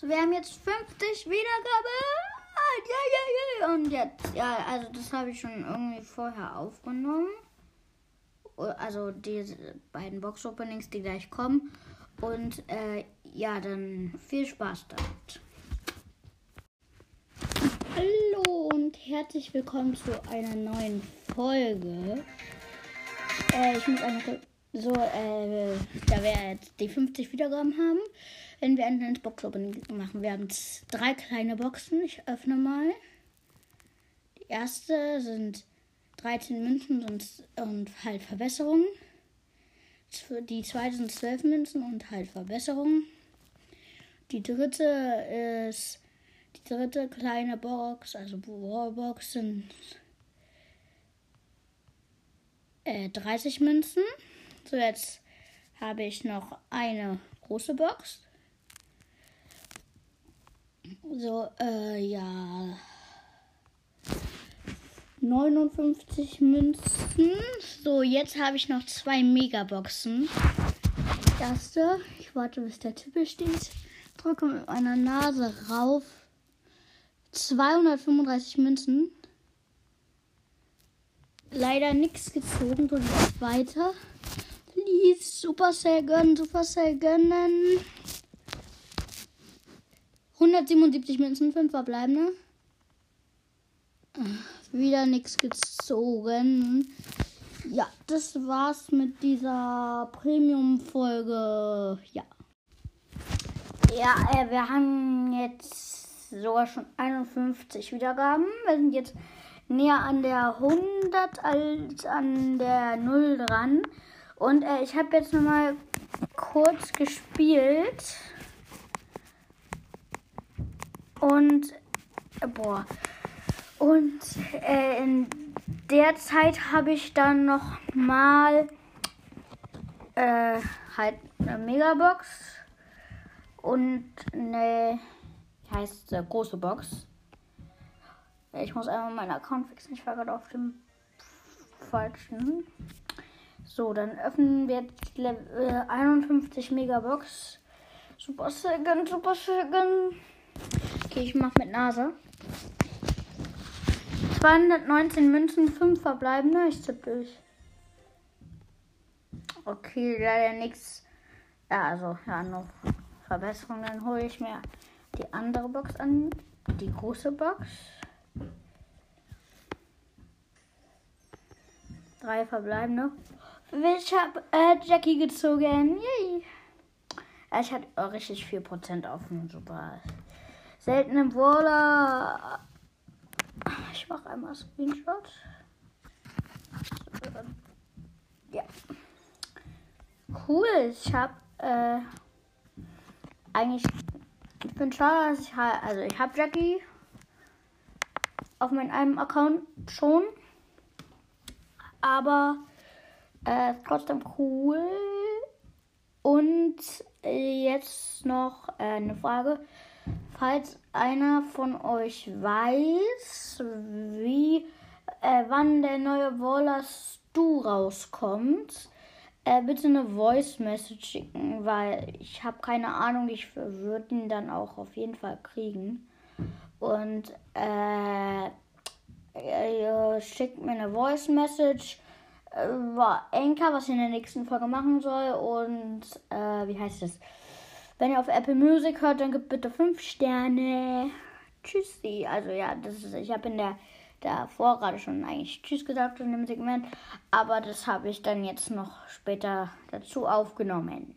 So, wir haben jetzt 50 Wiedergaben. Ja, ja, ja. Und jetzt, ja, also das habe ich schon irgendwie vorher aufgenommen. Also diese beiden Box-Openings, die gleich kommen. Und äh, ja, dann viel Spaß damit. Hallo und herzlich willkommen zu einer neuen Folge. Äh, ich muss einfach so, äh, da wir jetzt die 50 Wiedergaben haben, wenn wir ein kleines Box-Opening machen. Wir haben drei kleine Boxen. Ich öffne mal. Die erste sind 13 Münzen und, und halt Verbesserungen. Die zweite sind 12 Münzen und halt Verbesserungen. Die dritte ist die dritte kleine Box, also Warbox sind äh, 30 Münzen. So, jetzt habe ich noch eine große Box. So, äh, ja. 59 Münzen. So, jetzt habe ich noch zwei Megaboxen. Erste, ich warte, bis der Tippel steht. Drücke mit meiner Nase rauf. 235 Münzen. Leider nichts gezogen. Drücke ich weiter. Please, Supercell gönnen, Supercell gönnen. 177 Münzen, 5 verbleibende. Wieder nichts gezogen. Ja, das war's mit dieser Premium-Folge. Ja. Ja, äh, wir haben jetzt sogar schon 51 Wiedergaben. Wir sind jetzt näher an der 100 als an der 0 dran. Und äh, ich habe jetzt nochmal kurz gespielt. Und, äh, boah. Und äh, in der Zeit habe ich dann noch mal äh, halt eine Megabox und eine, heißt es, große Box. Ich muss einmal meinen Account fixen. Ich war gerade auf dem falschen. So, dann öffnen wir jetzt Level 51 Megabox. Super Segen, Super Segen. Okay, ich mach mit Nase. 219 Münzen, 5 verbleibende. Ich tippe durch. Okay, leider nichts. Ja, also, ja, noch Verbesserungen. Dann hole ich mir die andere Box an. Die große Box. Drei verbleibende. Ich habe äh, Jackie gezogen. Yay. Ich hatte richtig viel Prozent auf dem Super. Seltene Brawler. Ich mache einmal Screenshot. Ja. Cool. Ich habe äh, eigentlich. Ich bin schade, dass ich halt. Also, ich habe Jackie auf meinem einem Account schon. Aber äh, trotzdem cool. Und äh, jetzt noch äh, eine Frage. Falls einer von euch weiß, wie, äh, wann der neue Waller Stu rauskommt, äh, bitte eine Voice Message schicken, weil ich habe keine Ahnung, ich würde ihn dann auch auf jeden Fall kriegen. Und äh, schickt mir eine Voice Message über Anchor, was ich in der nächsten Folge machen soll. Und äh, wie heißt es? Wenn ihr auf Apple Music hört, dann gebt bitte 5 Sterne. Tschüssi. Also ja, das ist, ich habe in der davor gerade schon eigentlich Tschüss gesagt in dem Segment, aber das habe ich dann jetzt noch später dazu aufgenommen.